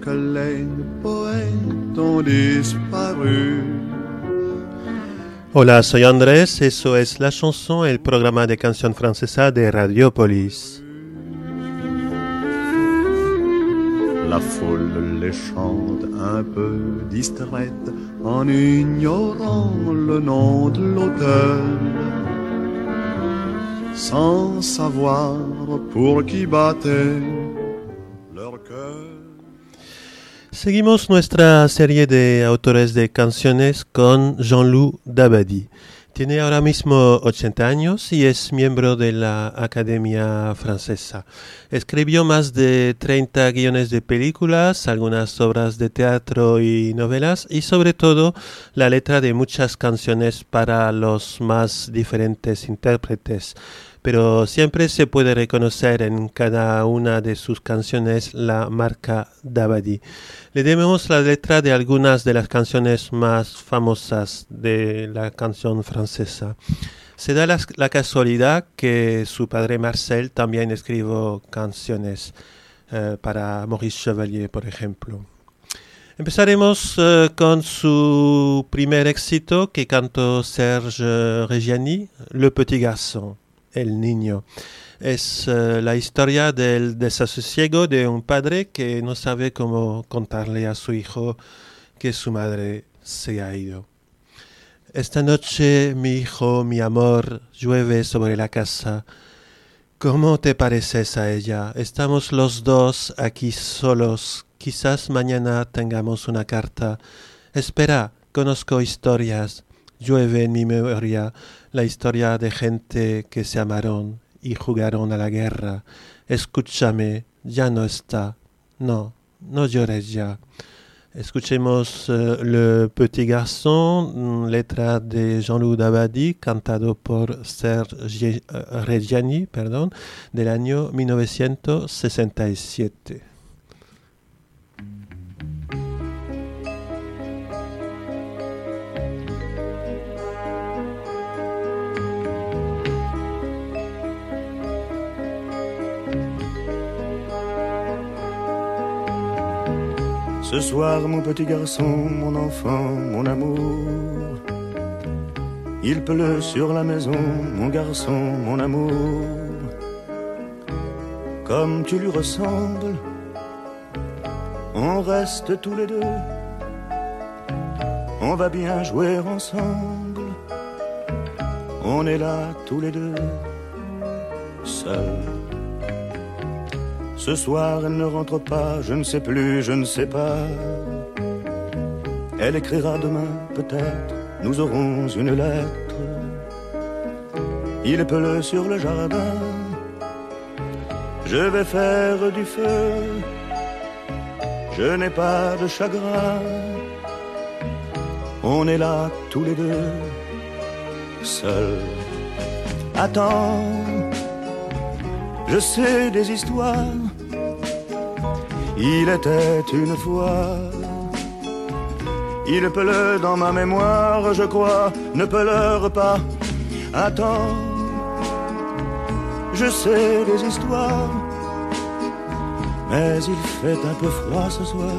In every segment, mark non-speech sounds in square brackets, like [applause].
que les poètes ont disparu. Hola, soy Andrés, eso es la chanson, el programa de canción francesa de Radiopolis. La foule les chante un peu distraite en ignorant le nom de l'auteur. Sans savoir pour qui battait Seguimos nuestra serie de autores de canciones con Jean-Loup Dabadi. Tiene ahora mismo 80 años y es miembro de la Academia Francesa. Escribió más de 30 guiones de películas, algunas obras de teatro y novelas y sobre todo la letra de muchas canciones para los más diferentes intérpretes pero siempre se puede reconocer en cada una de sus canciones la marca Dabadi. Le debemos la letra de algunas de las canciones más famosas de la canción francesa. Se da la, casualidad que su padre Marcel también escribió canciones eh, para Maurice Chevalier, por ejemplo. Empezaremos eh, con su primer éxito que cantó Serge Reggiani, Le Petit Garçon el niño. Es eh, la historia del desasosiego de un padre que no sabe cómo contarle a su hijo que su madre se ha ido. Esta noche, mi hijo, mi amor, llueve sobre la casa. ¿Cómo te pareces a ella? Estamos los dos aquí solos. Quizás mañana tengamos una carta. Espera, conozco historias. Llueve en mi memoria la historia de gente que se amaron y jugaron a la guerra. Escúchame, ya no está. No, no llores ya. Escuchemos uh, Le Petit Garçon, mm, letra de Jean-Loup Dabadi, cantado por Serge uh, Reggiani, perdón, del año 1967. Ce soir, mon petit garçon, mon enfant, mon amour. Il pleut sur la maison, mon garçon, mon amour. Comme tu lui ressembles, on reste tous les deux. On va bien jouer ensemble. On est là tous les deux, seuls. Ce soir, elle ne rentre pas, je ne sais plus, je ne sais pas. Elle écrira demain, peut-être, nous aurons une lettre. Il pleut sur le jardin, je vais faire du feu. Je n'ai pas de chagrin, on est là tous les deux, seuls. Attends, je sais des histoires il était une fois. Il pleut dans ma mémoire, je crois, ne pleure pas. Attends, je sais des histoires, mais il fait un peu froid ce soir.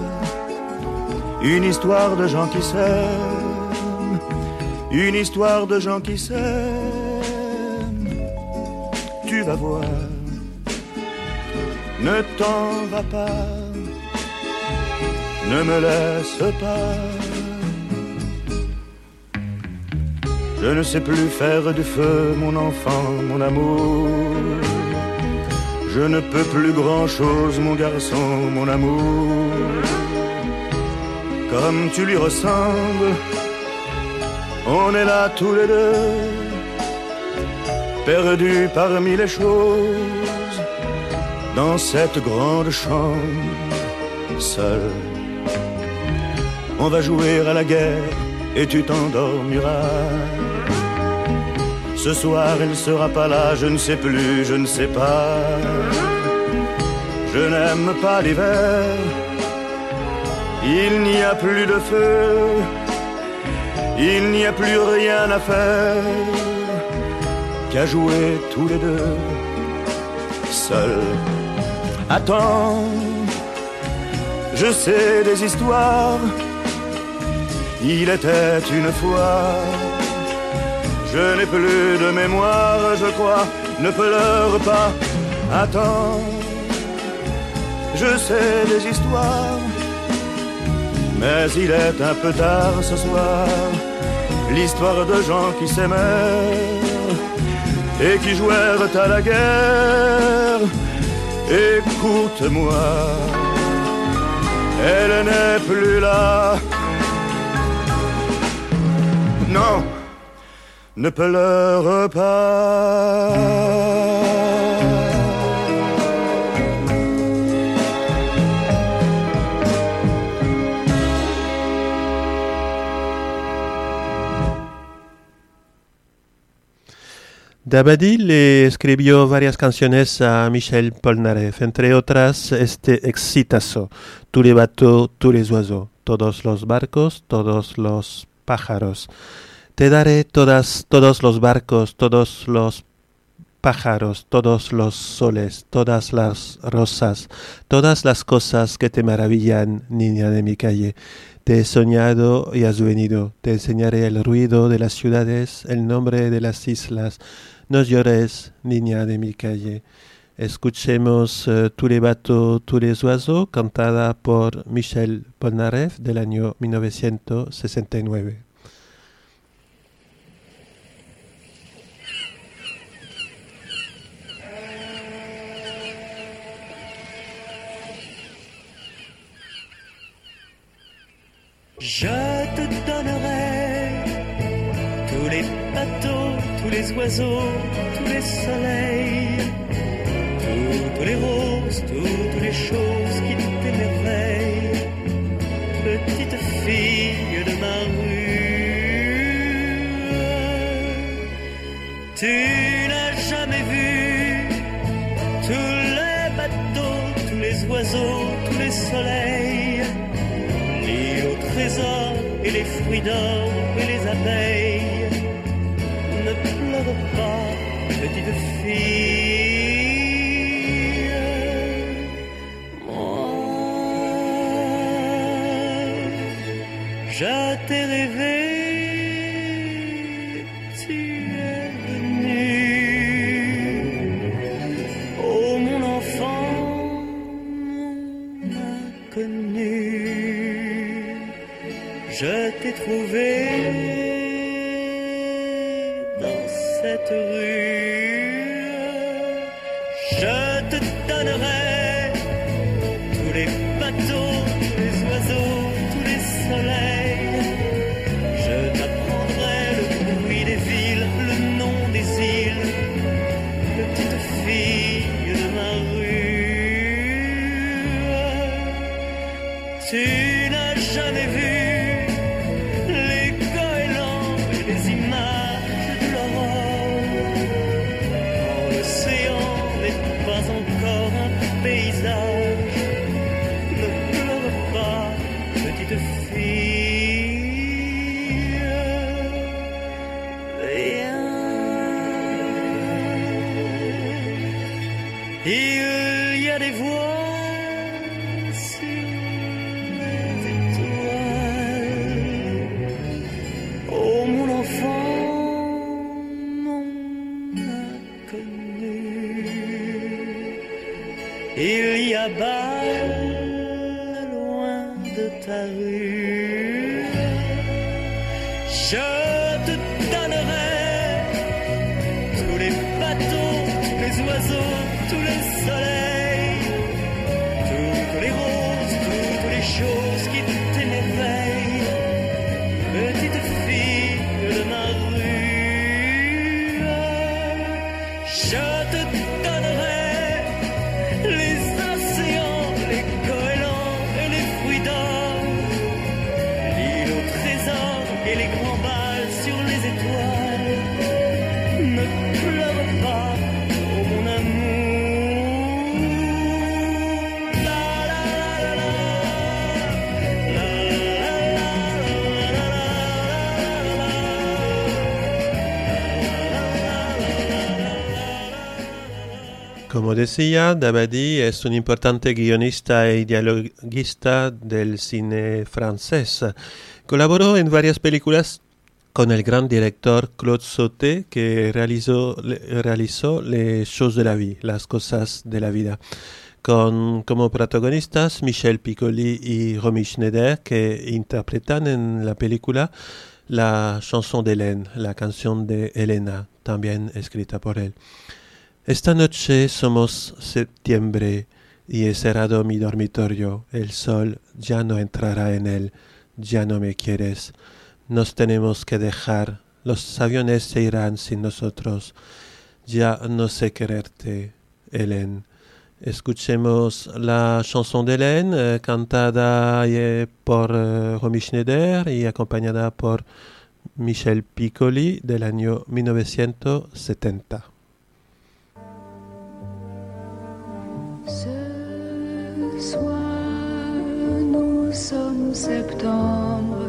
Une histoire de gens qui s'aiment, une histoire de gens qui s'aiment. Tu vas voir, ne t'en va pas ne me laisse pas. Je ne sais plus faire du feu, mon enfant, mon amour. Je ne peux plus grand-chose, mon garçon, mon amour. Comme tu lui ressembles, on est là tous les deux, perdus parmi les choses, dans cette grande chambre, seul on va jouer à la guerre et tu t'endormiras. Ce soir, elle sera pas là, je ne sais plus, je ne sais pas. Je n'aime pas l'hiver, il n'y a plus de feu, il n'y a plus rien à faire qu'à jouer tous les deux, seuls. Attends, Je sais des histoires. Il était une fois. Je n'ai plus de mémoire, je crois. Ne pleure pas. Attends. Je sais des histoires. Mais il est un peu tard ce soir. L'histoire de gens qui s'aimèrent et qui jouèrent à la guerre. Écoute-moi, elle n'est plus là. Non, ne pleure pas. Dabadi le escribió varias canciones a Michel Polnareff, entre otras este exitazo, Tous les bateaux, tous les oiseaux, todos los barcos, todos los pájaros. Te daré todas, todos los barcos, todos los pájaros, todos los soles, todas las rosas, todas las cosas que te maravillan, niña de mi calle. Te he soñado y has venido, te enseñaré el ruido de las ciudades, el nombre de las islas, no llores, niña de mi calle. Escuchemos uh, tous les oiseaux, cantada por Michel Polnareff del año 1969. Je te donnerai tous les bateaux tous les oiseaux, tous les soleils, toutes les roses, toutes les choses qui t'émerveillent, petite fille de ma rue. Tu n'as jamais vu tous les bateaux, tous les oiseaux, tous les soleils, l'île au trésor et les fruits d'or et les abeilles pas, petite fille. Je t'ai rêvé, tu es venu. Oh mon enfant, mon inconnu, je t'ai trouvé. Como decía, Dabadi es un importante guionista e dialoguista del cine francés. Colaboró en varias películas con el gran director Claude Sauté, que realizó, realizó Les choses de la vie, las cosas de la vida, con como protagonistas Michel Piccoli y Romy Schneider, que interpretan en la película la chanson d'Hélène, la canción de Elena, también escrita por él. Esta noche somos septiembre y he cerrado mi dormitorio. El sol ya no entrará en él. Ya no me quieres. Nos tenemos que dejar. Los aviones se irán sin nosotros. Ya no sé quererte, Hélène. Escuchemos la chanson d'Hélène, eh, cantada eh, por eh, Romy Schneider y acompañada por Michel Piccoli del año 1970. Ce soir, nous sommes septembre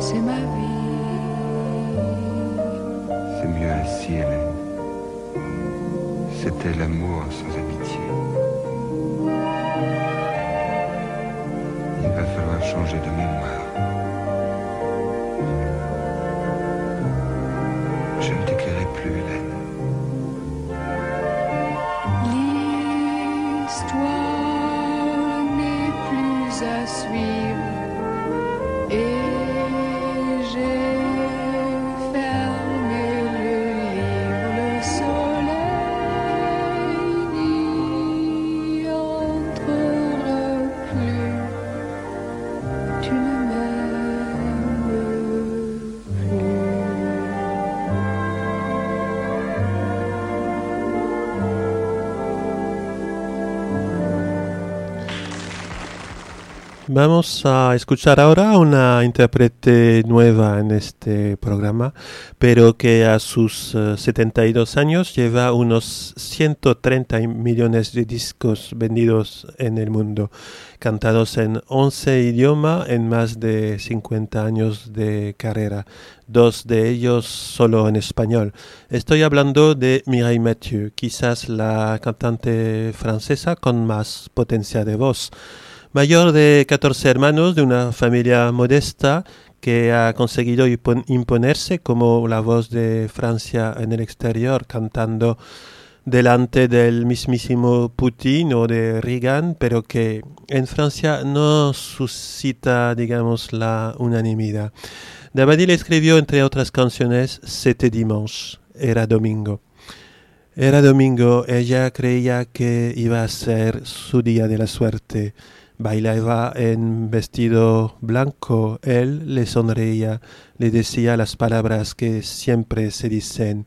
C'est ma vie. C'est mieux ainsi, Hélène. C'était l'amour sans amitié. Il va falloir changer de mémoire. Vamos a escuchar ahora una intérprete nueva en este programa, pero que a sus eh, 72 años lleva unos 130 millones de discos vendidos en el mundo, cantados en 11 idiomas en más de 50 años de carrera, dos de ellos solo en español. Estoy hablando de Mireille Mathieu, quizás la cantante francesa con más potencia de voz mayor de 14 hermanos de una familia modesta que ha conseguido impon- imponerse como la voz de Francia en el exterior, cantando delante del mismísimo Putin o de Reagan, pero que en Francia no suscita, digamos, la unanimidad. Dabadi le escribió, entre otras canciones, C'était dimanche, era domingo. Era domingo, ella creía que iba a ser su día de la suerte. Bailaba en vestido blanco, él le sonreía, le decía las palabras que siempre se dicen.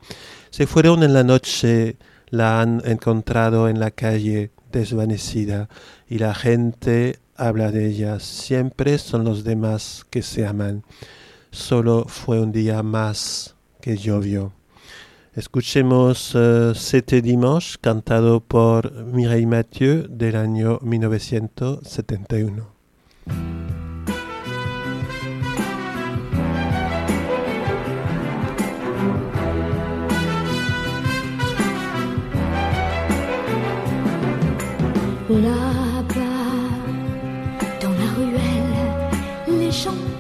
Se fueron en la noche, la han encontrado en la calle, desvanecida, y la gente habla de ella. Siempre son los demás que se aman. solo fue un día más que llovió. Escuchemos eh, C'était dimanche, cantado por Mireille Mathieu del año 1971. Là-bas, dans la ruelle, les gens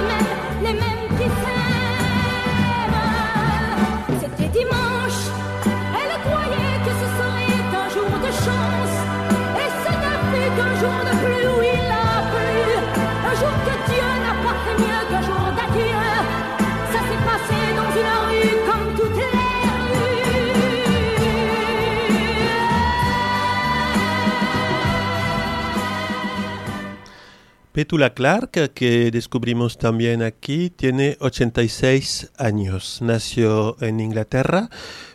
like my Petula Clark, que descubrimos también aquí, tiene 86 años. Nació en Inglaterra,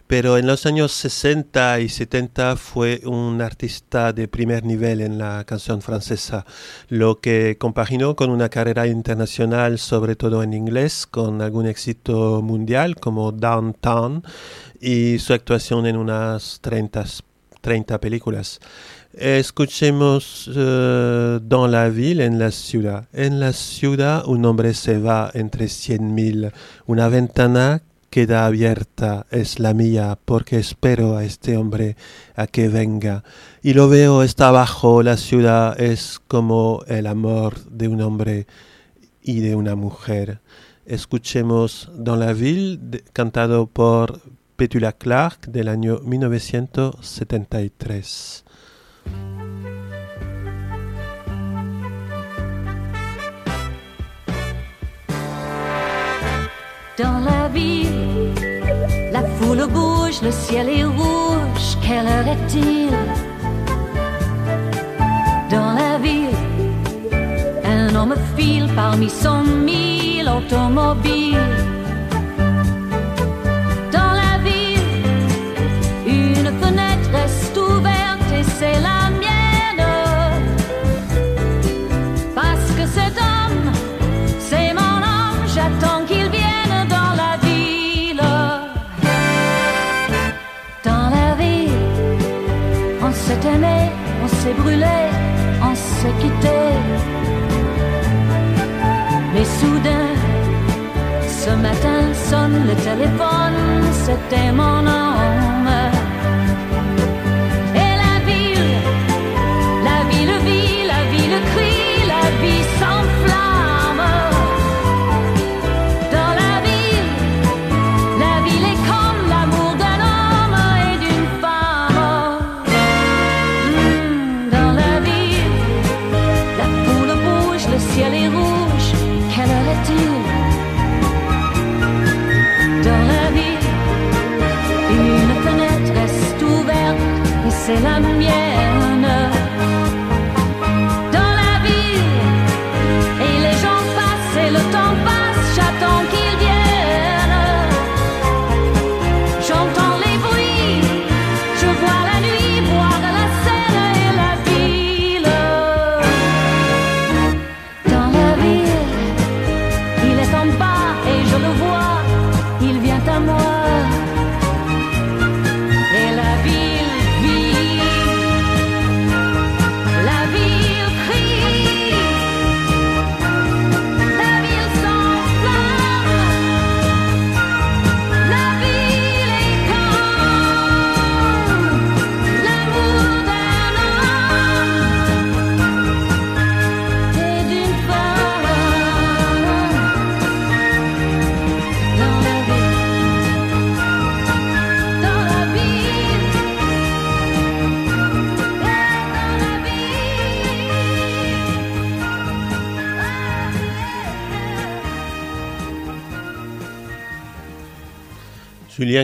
pero en los años 60 y 70 fue un artista de primer nivel en la canción francesa, lo que compaginó con una carrera internacional, sobre todo en inglés, con algún éxito mundial como Downtown y su actuación en unas 30, 30 películas. Escuchemos eh, Dans la ville, en la ciudad. En la ciudad un hombre se va entre cien mil. Una ventana queda abierta, es la mía, porque espero a este hombre a que venga. Y lo veo, está abajo, la ciudad es como el amor de un hombre y de una mujer. Escuchemos Dans la ville, cantado por Petula Clark del año 1973. Dans la ville, la foule bouge, le ciel est rouge. Quelle heure est-il? Dans la ville, un homme file parmi cent mille automobiles. C'est la mienne. Parce que cet homme, c'est mon homme, j'attends qu'il vienne dans la ville. Dans la ville, on s'est aimé, on s'est brûlé, on s'est quitté. Mais soudain, ce matin sonne le téléphone, c'était mon homme.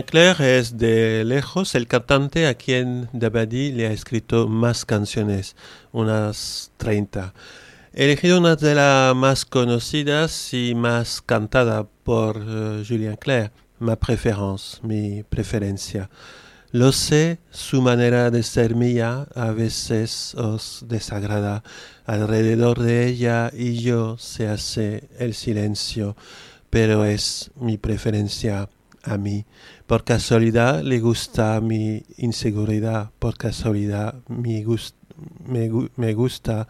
Julien Clerc es de lejos el cantante a quien Dabadi le ha escrito más canciones, unas 30. He elegido una de las más conocidas y más cantada por eh, Julien Clerc, ma préférence, mi preferencia. Lo sé, su manera de ser mía a veces os desagrada. Alrededor de ella y yo se hace el silencio, pero es mi preferencia a mí. Por casualidad le gusta mi inseguridad, por casualidad me, gu- me gusta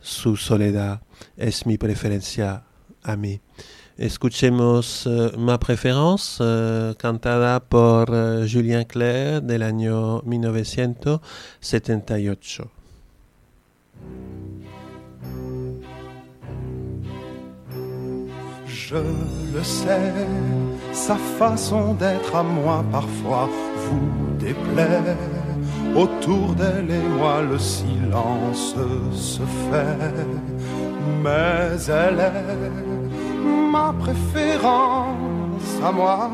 su soledad, es mi preferencia a mí. Escuchemos eh, Ma Préférence, eh, cantada por eh, Julien Clerc del año 1978. Je le sais, sa façon d'être à moi parfois vous déplaît. Autour d'elle et moi le silence se fait, mais elle est ma préférence à moi.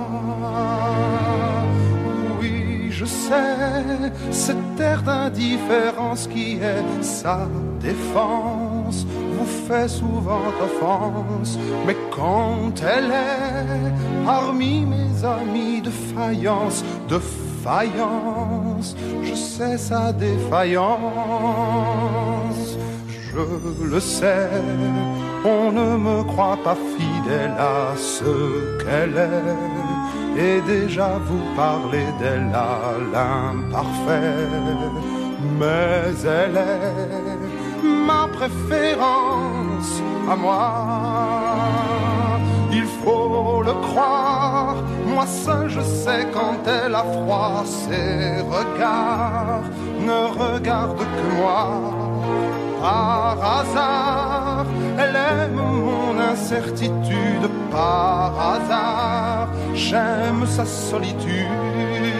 Oui, je sais, cette air d'indifférence qui est sa défense vous fait souvent offense, mais quand elle est parmi mes amis de faïence, de faïence, je sais sa défaillance. Je le sais, on ne me croit pas fidèle à ce qu'elle est, et déjà vous parlez d'elle à l'imparfait, mais elle est ma préférence à moi. Il faut le croire, moi seul je sais quand elle a froid, ses regards ne regardent que moi. Par hasard, elle aime mon incertitude, par hasard, j'aime sa solitude.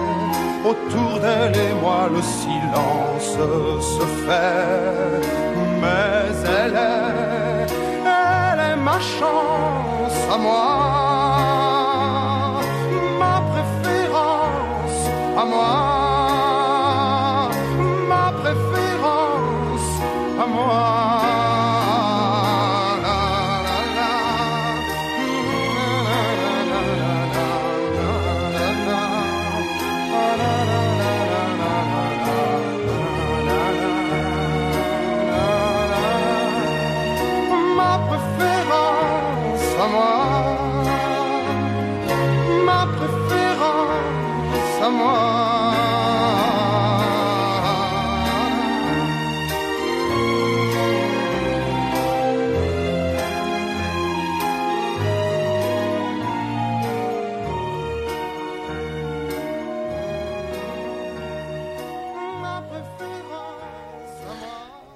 Autour d'elle et moi le silence se fait, mais elle est, elle est ma chance à moi, ma préférence à moi, ma préférence à moi.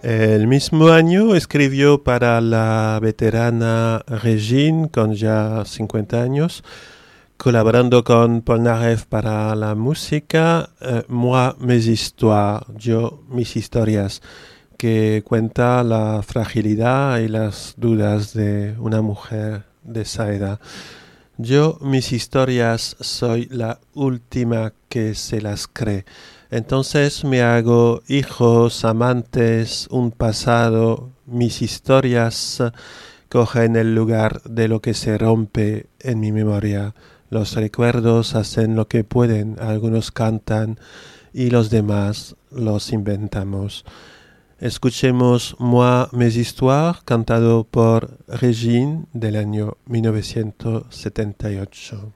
El mismo año escribió para la veterana Regine, con ya 50 años, colaborando con Polnareff para la música, eh, Moi, mes histoires, yo, mis historias, que cuenta la fragilidad y las dudas de una mujer de esa edad. Yo, mis historias, soy la última que se las cree. Entonces me hago hijos, amantes, un pasado, mis historias eh, cogen el lugar de lo que se rompe en mi memoria. Los recuerdos hacen lo que pueden, algunos cantan y los demás los inventamos. Escuchemos Moi, mes histoires, cantado por Regine del año 1978.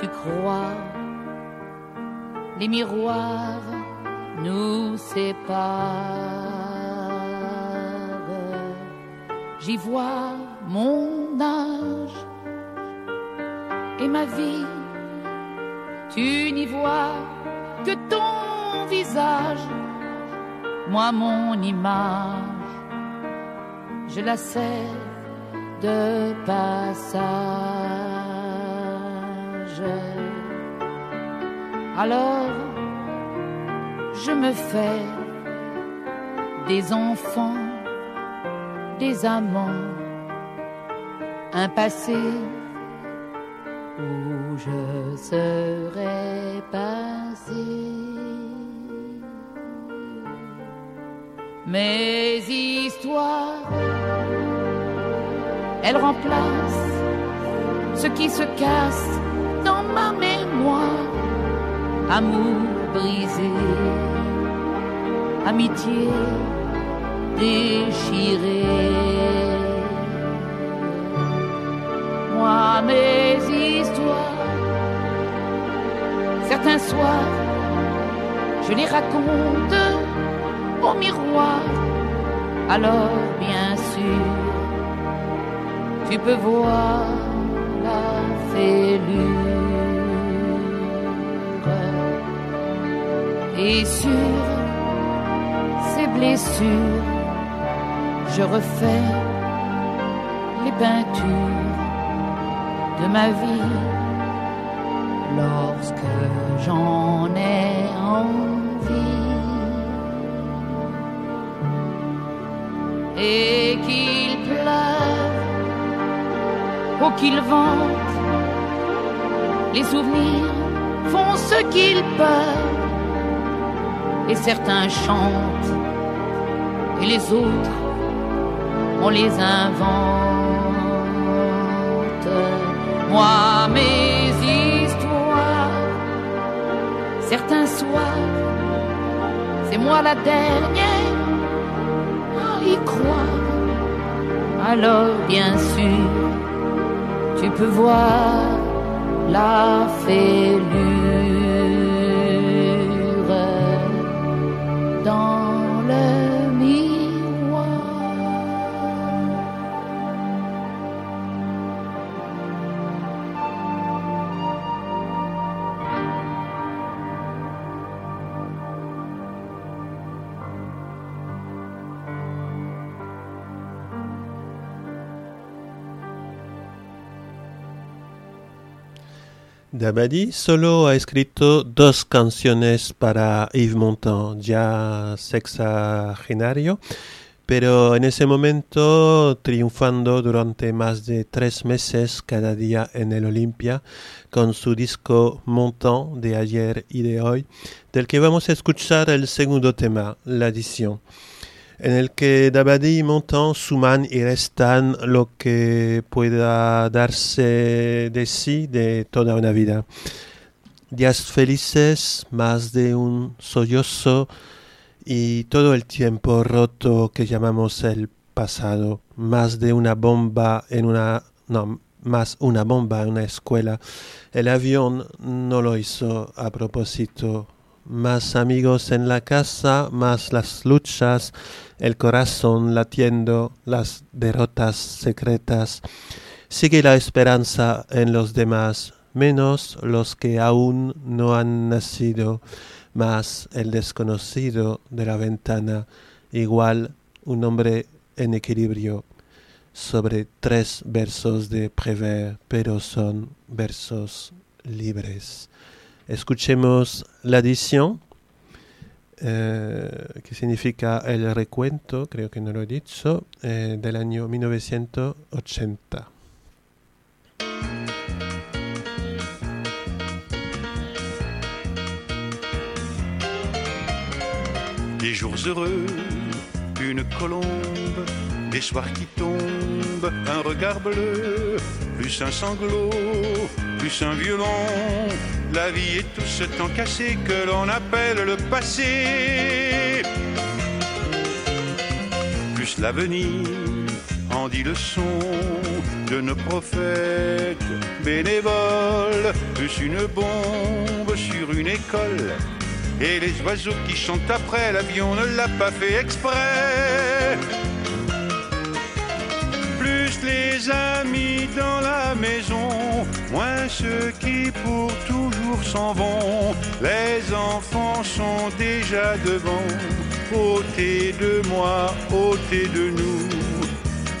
Tu crois? Les miroirs nous séparent. J'y vois mon âge et ma vie. Tu n'y vois que ton visage, moi mon image, je la sais de passage. Alors, je me fais des enfants, des amants, un passé où je serai passé. Mes histoires, elles remplacent ce qui se casse mémoire. Amour brisé, amitié déchirée. Moi, mes histoires, certains soirs, je les raconte au miroir. Alors, bien sûr, tu peux voir la fêlure. Et sur ces blessures, je refais les peintures de ma vie lorsque j'en ai envie. Et qu'il pleure ou qu'il vente, les souvenirs font ce qu'ils peuvent. Et certains chantent, et les autres, on les invente. Moi, mes histoires, certains soirs, c'est moi la dernière à y croire. Alors, bien sûr, tu peux voir la fêlure Dabadi solo ha escrito dos canciones para Yves Montand, ya sexagenario, pero en ese momento triunfando durante más de tres meses cada día en el Olimpia con su disco Montand de ayer y de hoy, del que vamos a escuchar el segundo tema, la edición en el que Dabadi y Montand suman y restan lo que pueda darse de sí de toda una vida. Días felices, más de un sollozo y todo el tiempo roto que llamamos el pasado, más de una bomba en una... no, más una bomba en una escuela. El avión no lo hizo a propósito. Más amigos en la casa, más las luchas, el corazón latiendo, las derrotas secretas. Sigue la esperanza en los demás, menos los que aún no han nacido, más el desconocido de la ventana, igual un hombre en equilibrio sobre tres versos de Prévert, pero son versos libres. Escuchemos la edición eh, que significa El Recuento, creo que no lo he dicho, eh, del año 1980. Des jours heureux, une colombe, des soirs qui tombent, un regard bleu, plus un sanglot, plus un violon. La vie est tout ce temps cassé que l'on appelle le passé. Plus l'avenir en dit le son de nos prophètes bénévoles, plus une bombe sur une école. Et les oiseaux qui chantent après, l'avion ne l'a pas fait exprès. Les amis dans la maison, moins ceux qui pour toujours s'en vont. Les enfants sont déjà devant, ôtez de moi, ôtez de nous.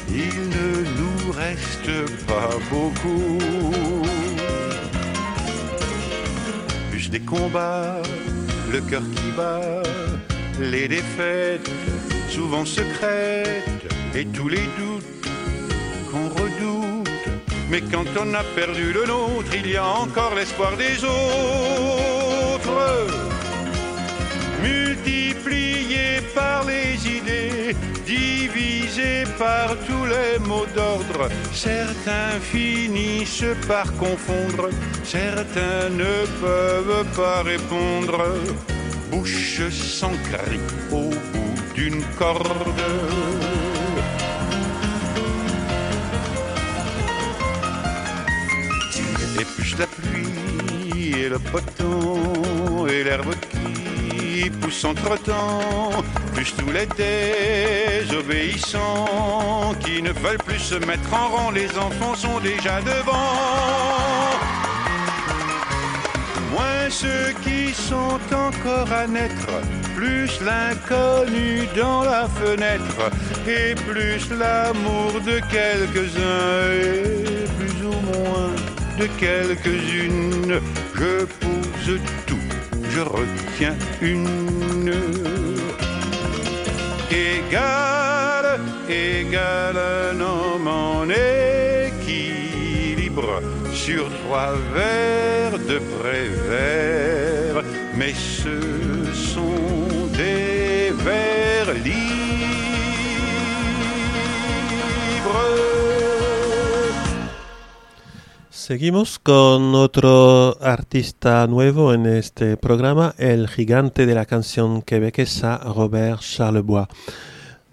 Il ne nous reste pas beaucoup. Plus des combats, le cœur qui bat, les défaites, souvent secrètes, et tous les doutes qu'on redoute. Mais quand on a perdu le nôtre, il y a encore l'espoir des autres. Multiplié par les idées, divisé par tous les mots d'ordre, certains finissent par confondre, certains ne peuvent pas répondre. Bouche sans cri au bout d'une corde. La pluie et le poton et l'herbe qui pousse entre-temps, plus tous les désobéissants qui ne veulent plus se mettre en rang, les enfants sont déjà devant. Moins ceux qui sont encore à naître, plus l'inconnu dans la fenêtre, et plus l'amour de quelques-uns, et plus ou moins quelques-unes. Je pose tout, je retiens une. Égal, égal un homme en équilibre sur trois vers de prévert, mais ce sont des vers libres. Seguimos con otro artista nuevo en este programa, el gigante de la canción quebequesa Robert Charlebois.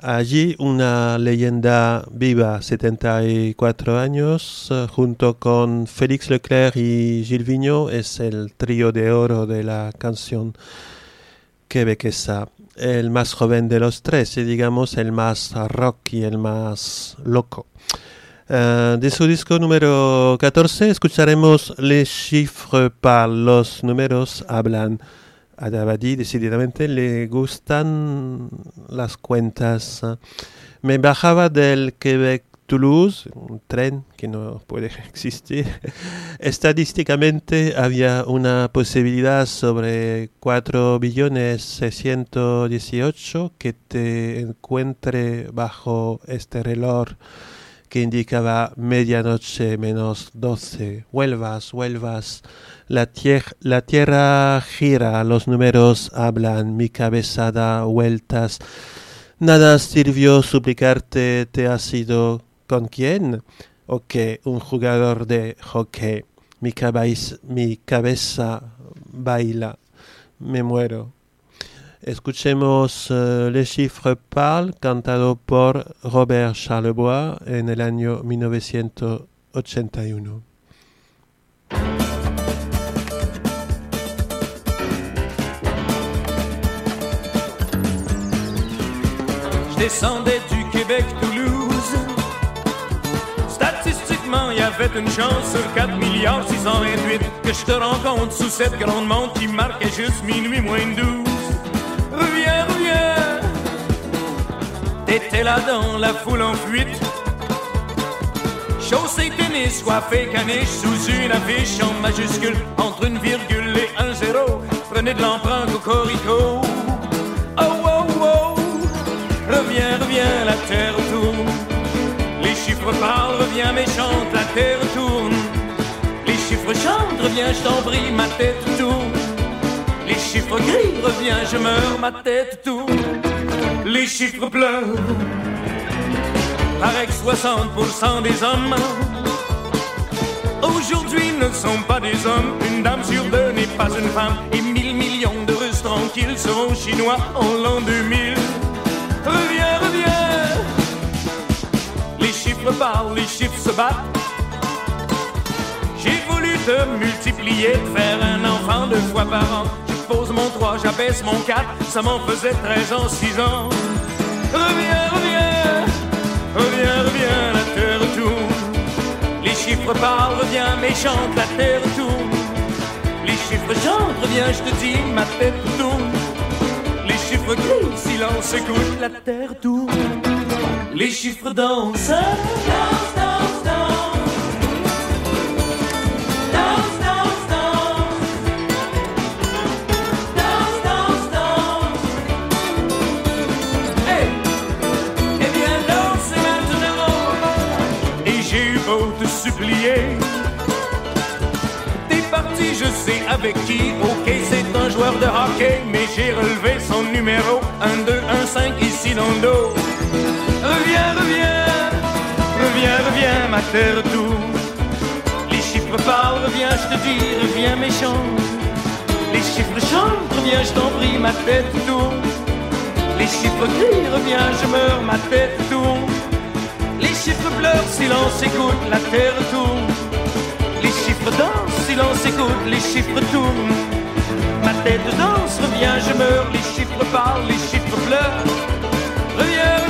Allí una leyenda viva, 74 años, eh, junto con Félix Leclerc y Gilles Vigneault, es el trío de oro de la canción quebequesa. El más joven de los tres y digamos el más rock y el más loco. Eh, de su disco número 14 escucharemos Les chiffres parlent, los números hablan. A Dabadi decididamente le gustan las cuentas. Me bajaba del Quebec Toulouse, un tren que no puede [laughs] existir. Estadísticamente había una posibilidad sobre 4 billones 618 que te encuentre bajo este reloj que indicaba medianoche menos 12. Vuelvas, vuelvas. La, tier- la tierra gira, los números hablan, mi cabeza da vueltas. Nada sirvió suplicarte, ¿te has ido con quién? ¿O qué? Un jugador de hockey. Mi, mi cabeza baila. Me muero. Escuchemos eh, Les chiffres parlent, cantado por Robert Charlebois en el año 1981. Je descendais du Québec-Toulouse. Statistiquement, il y avait une chance sur 4 milliards 628 que je te rencontre sous cette grande montre qui marquait juste minuit moins 12 reviens, reviens. T'étais là dans la foule en fuite. Chaussée, tennis, coiffé, caniche, sous une affiche en majuscule, entre une virgule et un zéro. Prenez de l'empreinte au corico. Oh, oh, oh. Reviens, reviens, la terre tourne. Les chiffres parlent, reviens, méchante, la terre tourne. Les chiffres chantent, reviens, je t'en prie, ma tête tourne. Les chiffres gris, reviens, je meurs, ma tête tourne. Les chiffres pleurent. Paraît que 60% des hommes aujourd'hui ne sont pas des hommes. Une dame sur deux n'est pas une femme. Et mille millions de Russes tranquilles seront chinois en l'an 2000. Reviens, reviens. Les chiffres parlent, les chiffres se battent. J'ai voulu te multiplier, te faire un enfant deux fois par an. Je pose mon 3, j'abaisse mon 4, ça m'en faisait 13 ans, 6 ans. Reviens, reviens, reviens, reviens, la terre tourne. Les chiffres parlent, reviens, mais chante, la terre tourne. Les chiffres chantent, reviens, je te dis, ma tête tourne. Les chiffres crient, silence, écoute, la terre tourne. Les chiffres dansent. Te supplier. T'es parti, je sais avec qui. Ok, c'est un joueur de hockey, mais j'ai relevé son numéro. 1, 2, 1, 5 ici dans le dos. Reviens, reviens, reviens, reviens, ma terre tourne. Les chiffres parlent, reviens, je te dis, reviens méchant. Les chiffres chantent, reviens, je t'en prie, ma tête tourne. Les chiffres crient, reviens, je meurs, ma tête tourne. Les chiffres pleurent, silence, écoute, la terre tourne. Les chiffres dansent, silence, écoute, les chiffres tournent. Ma tête danse, reviens, je meurs, les chiffres parlent, les chiffres pleurent. Reviens,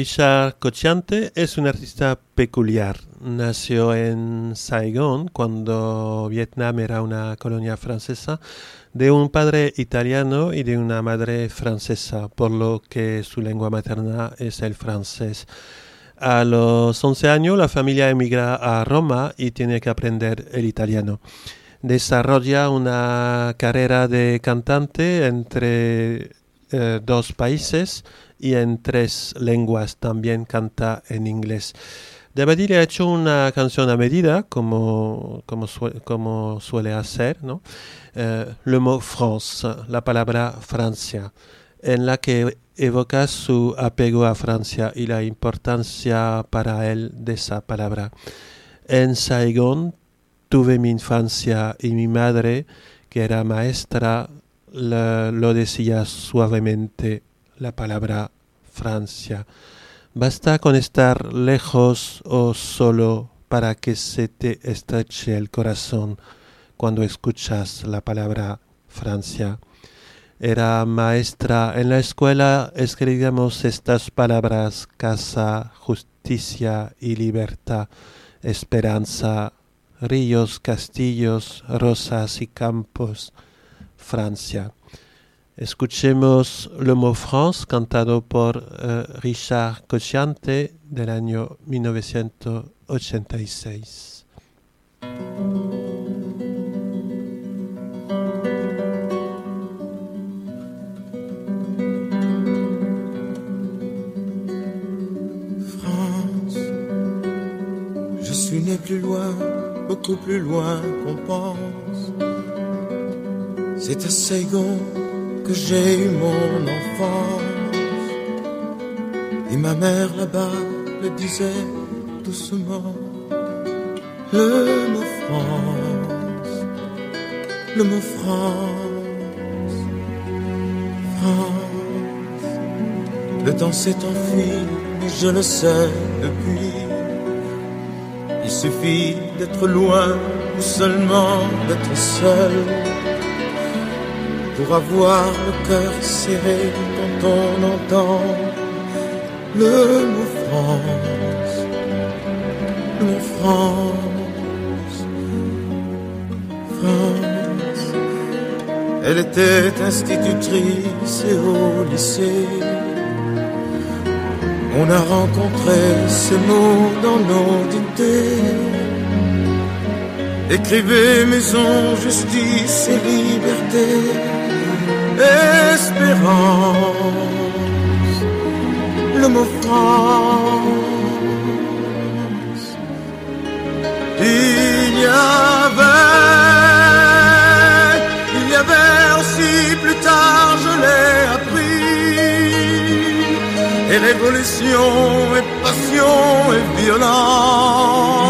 Richard Cocciante es un artista peculiar. Nació en Saigón cuando Vietnam era una colonia francesa de un padre italiano y de una madre francesa, por lo que su lengua materna es el francés. A los 11 años la familia emigra a Roma y tiene que aprender el italiano. Desarrolla una carrera de cantante entre eh, dos países y en tres lenguas. También canta en inglés. Dabadi le ha hecho una canción a medida, como, como, sue- como suele hacer, ¿no? Eh, le mot France, la palabra Francia, en la que evoca su apego a Francia y la importancia para él de esa palabra. En Saigón tuve mi infancia y mi madre, que era maestra, lo decía suavemente la palabra Francia. Basta con estar lejos o solo para que se te estreche el corazón cuando escuchas la palabra Francia. Era maestra en la escuela, escribíamos estas palabras casa, justicia y libertad, esperanza, ríos, castillos, rosas y campos, Francia. Escuchemos Le mot France cantado por eh, Richard Cocciante del año 1986. France. Je suis né plus loin, beaucoup plus loin qu'on pense. C'est à Saigon j'ai eu mon enfance. Et ma mère là-bas le disait doucement. Le mot France, le mot France, France. Le temps s'est enfui, mais je le sais depuis. Il suffit d'être loin ou seulement d'être seul pour avoir le cœur serré quand on entend le mot France, le mot France, France. Elle était institutrice et au lycée. On a rencontré ce mot dans nos dictées. Écrivez maison, justice et liberté. Espérance, le mot France. Il y avait, il y avait aussi plus tard, je l'ai appris. Et révolution et passion et violence.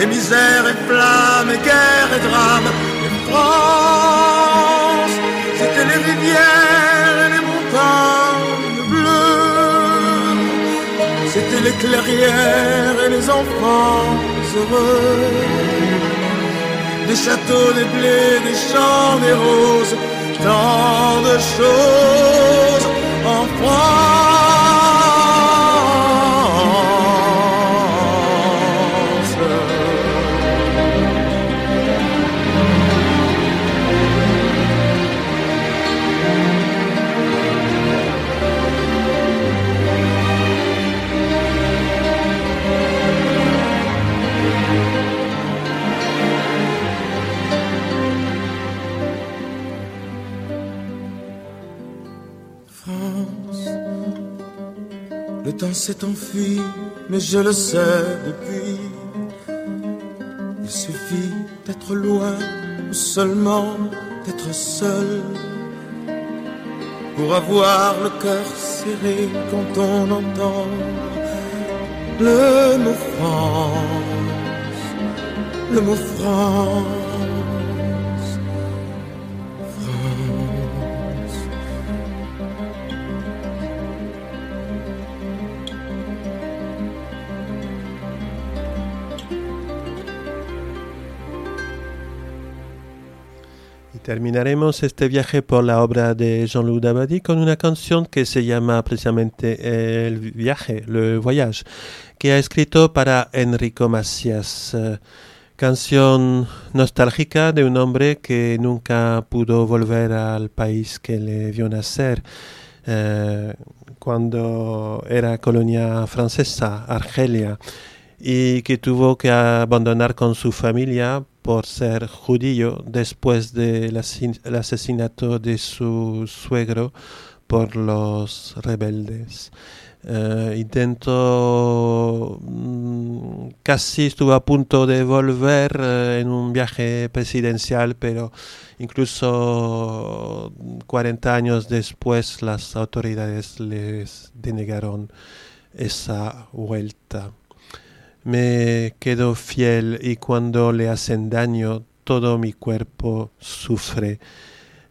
Et misère et flamme et guerre et drame et France. Clairières et les enfants heureux. Des châteaux, des blés, des champs, des roses, tant de choses en France. S'est enfui, mais je le sais depuis. Il suffit d'être loin ou seulement d'être seul pour avoir le cœur serré quand on entend le mot France, le mot. France. Terminaremos este viaje por la obra de Jean-Loup Dabadi con una canción que se llama precisamente El viaje, Le Voyage, que ha escrito para Enrico Macias. eh, canción nostálgica de un hombre que nunca pudo volver al país que le vio nacer. eh, cuando era colonia francesa, Argelia, y que tuvo que abandonar con su familia por ser judío después del asesinato de su suegro por los rebeldes. Eh, intentó, mm, casi estuvo a punto de volver eh, en un viaje presidencial, pero incluso 40 años después las autoridades les denegaron esa vuelta. Me quedo fiel y cuando le hacen daño todo mi cuerpo sufre.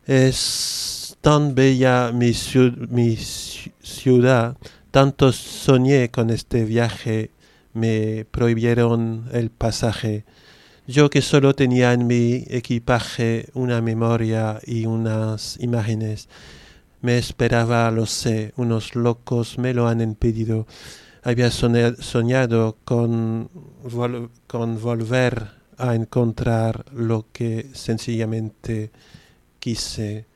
Es tan bella mi, mi ci- ciudad, tanto soñé con este viaje, me prohibieron el pasaje. Yo que solo tenía en mi equipaje una memoria y unas imágenes, me esperaba, lo sé, unos locos me lo han impedido. Había soña- soñado con, vol- con volver a encontrar lo que sencillamente quise.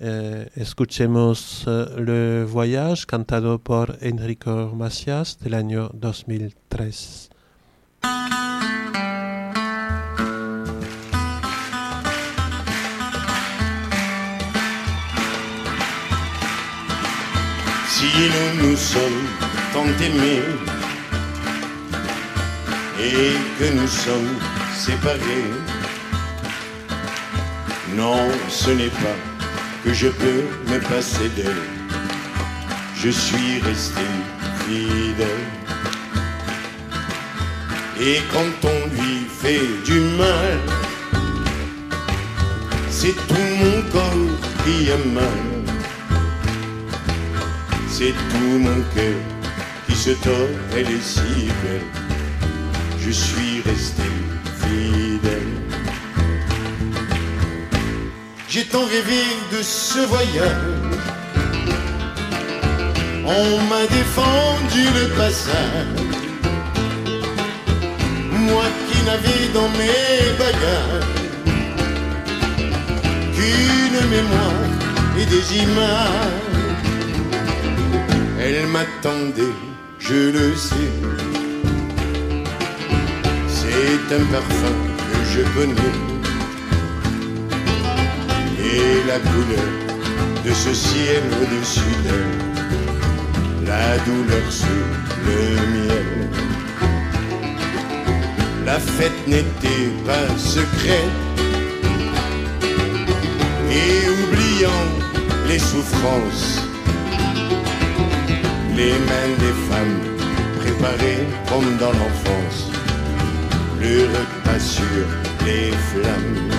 Eh, escuchemos eh, Le Voyage cantado por Enrico Macias del año 2003. Si nous nous sommes tant aimés et que nous sommes séparés, non, ce n'est pas que je peux me passer d'elle. Je suis resté fidèle. Et quand on lui fait du mal, c'est tout mon corps qui a mal. C'est tout mon cœur qui se tord, elle est si belle. Je suis resté fidèle. J'ai tant rêvé de ce voyage. On m'a défendu le passage. Moi qui n'avais dans mes bagages une mémoire et des images. Elle m'attendait, je le sais. C'est un parfum que je connais. Et la couleur de ce ciel au-dessus d'elle, la douleur sur le miel. La fête n'était pas secrète. Et oubliant les souffrances, les mains des femmes préparées comme dans l'enfance, le repas sur les flammes.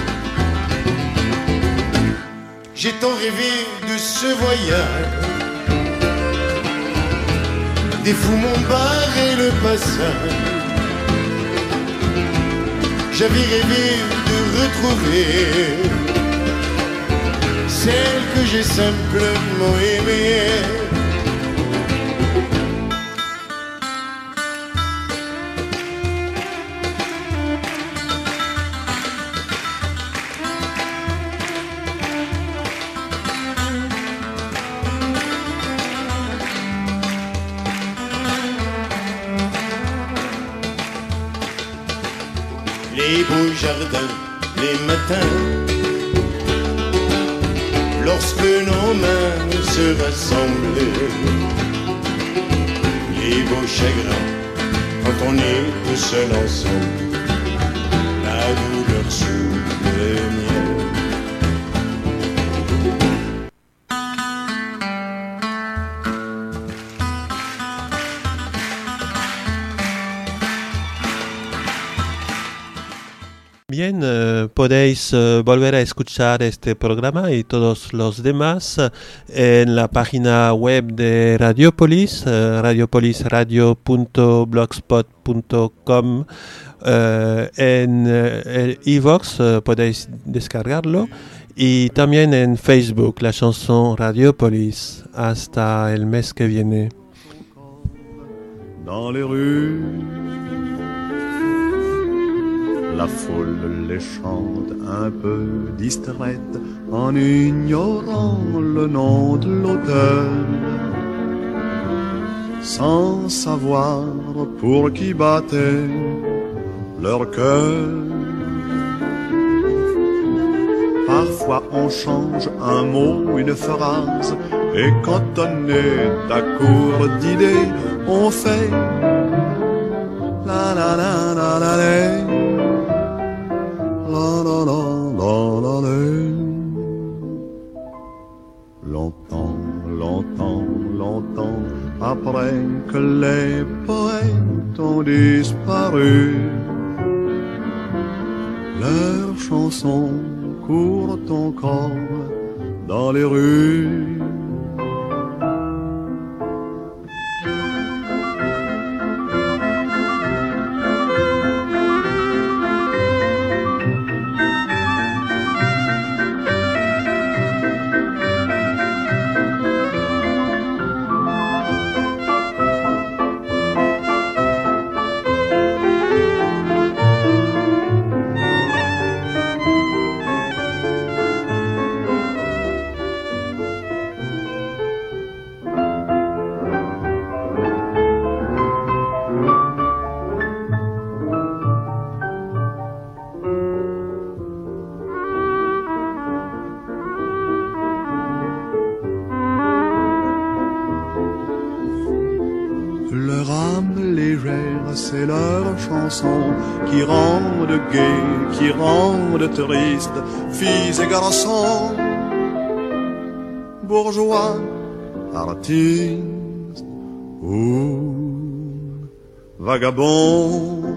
J'ai tant rêvé de ce voyage, des fous m'ont barré le passage. J'avais rêvé de retrouver celle que j'ai simplement aimée. Les matins. Lorsque nos mains se rassemblent, les beaux chagrins, quand on est tout seul ensemble, la douleur sous Eh, podéis eh, volver a escuchar este programa y todos los demás en la página web de Radiopolis, eh, radiopolisradio.blogspot.com. eh, en eh, iVox eh, podéis descargarlo y también en Facebook, la chanson Radiopolis. Hasta el mes que viene. La foule les chante un peu distraite en ignorant le nom de l'auteur. Sans savoir pour qui battait leur cœur. Parfois on change un mot, une phrase, et quand on est à court d'idées, on fait la la la la la la Longtemps, longtemps, longtemps après que les poètes ont disparu, leurs chansons courent encore dans les rues. Rendent triste, filles et garçons, bourgeois, artistes ou vagabonds.